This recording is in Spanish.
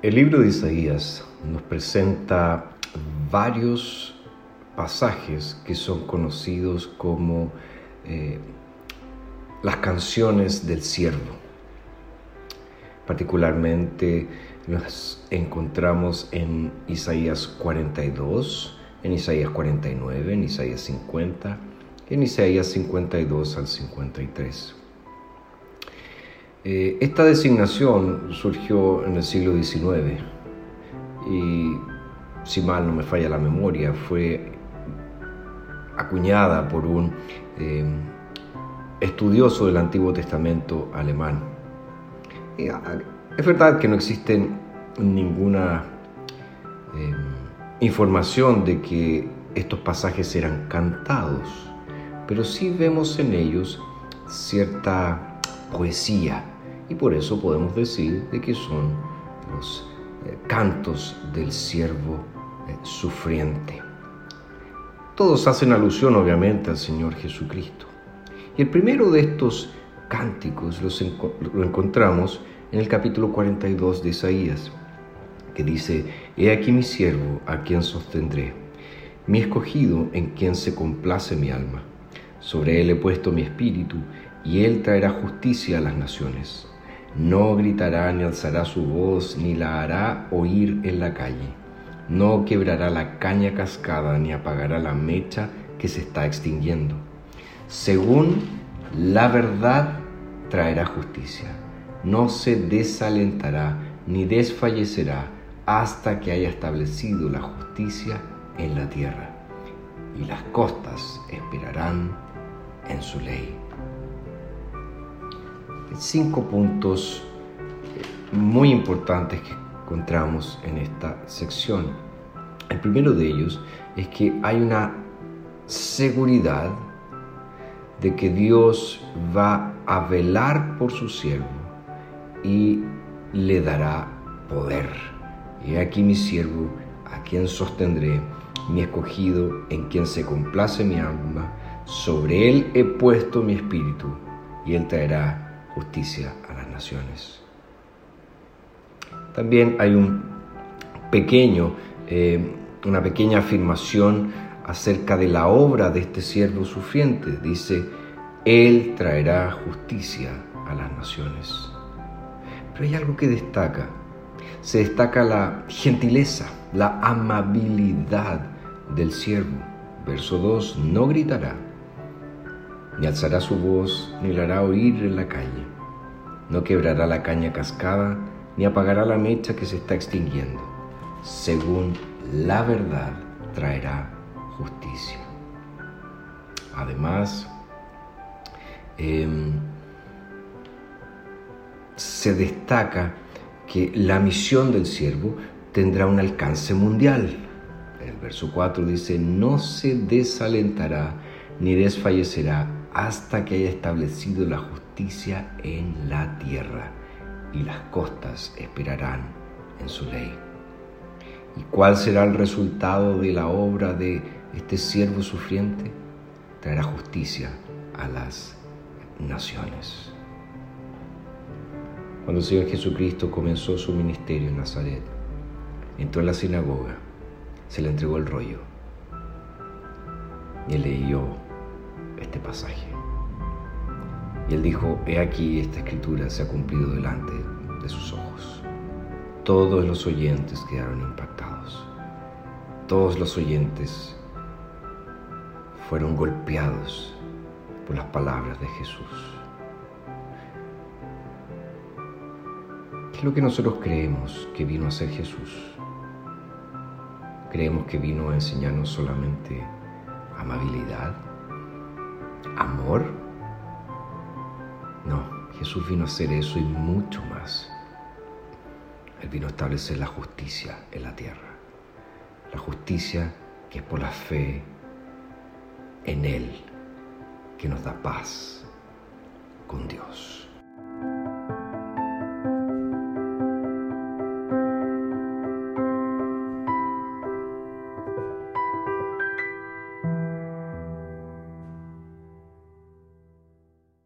El libro de Isaías nos presenta varios pasajes que son conocidos como eh, las canciones del siervo. Particularmente las encontramos en Isaías 42, en Isaías 49, en Isaías 50, en Isaías 52 al 53. Eh, esta designación surgió en el siglo XIX y, si mal no me falla la memoria, fue acuñada por un eh, estudioso del Antiguo Testamento alemán. Es verdad que no existe ninguna eh, información de que estos pasajes eran cantados, pero sí vemos en ellos cierta poesía y por eso podemos decir de que son los eh, cantos del siervo eh, sufriente. Todos hacen alusión obviamente al Señor Jesucristo. Y el primero de estos cánticos lo encontramos en el capítulo 42 de Isaías, que dice, He aquí mi siervo a quien sostendré, mi escogido en quien se complace mi alma. Sobre él he puesto mi espíritu, y él traerá justicia a las naciones. No gritará ni alzará su voz, ni la hará oír en la calle. No quebrará la caña cascada, ni apagará la mecha que se está extinguiendo. Según la verdad traerá justicia no se desalentará ni desfallecerá hasta que haya establecido la justicia en la tierra, y las costas esperarán en su ley. Cinco puntos eh, muy importantes que encontramos en esta sección. El primero de ellos es que hay una seguridad de que Dios va a velar por su siervo y le dará poder. Y aquí mi siervo, a quien sostendré, mi escogido, en quien se complace mi alma, sobre él he puesto mi espíritu, y él traerá justicia a las naciones. También hay un pequeño, eh, una pequeña afirmación acerca de la obra de este siervo sufriente. Dice, Él traerá justicia a las naciones. Pero hay algo que destaca. Se destaca la gentileza, la amabilidad del siervo. Verso 2, no gritará, ni alzará su voz, ni la hará oír en la calle. No quebrará la caña cascada, ni apagará la mecha que se está extinguiendo. Según la verdad traerá justicia. Además, eh, se destaca que la misión del siervo tendrá un alcance mundial. El verso 4 dice, no se desalentará ni desfallecerá hasta que haya establecido la justicia en la tierra y las costas esperarán en su ley. ¿Y cuál será el resultado de la obra de este siervo sufriente? Traerá justicia a las naciones. Cuando el Señor Jesucristo comenzó su ministerio en Nazaret, entró en la sinagoga, se le entregó el rollo y leyó este pasaje. Y él dijo, he aquí esta escritura se ha cumplido delante de sus ojos. Todos los oyentes quedaron impactados. Todos los oyentes fueron golpeados por las palabras de Jesús. ¿Qué es lo que nosotros creemos que vino a ser Jesús? Creemos que vino a enseñarnos solamente amabilidad, amor. Jesús vino a hacer eso y mucho más. Él vino a establecer la justicia en la tierra. La justicia que es por la fe en Él, que nos da paz con Dios.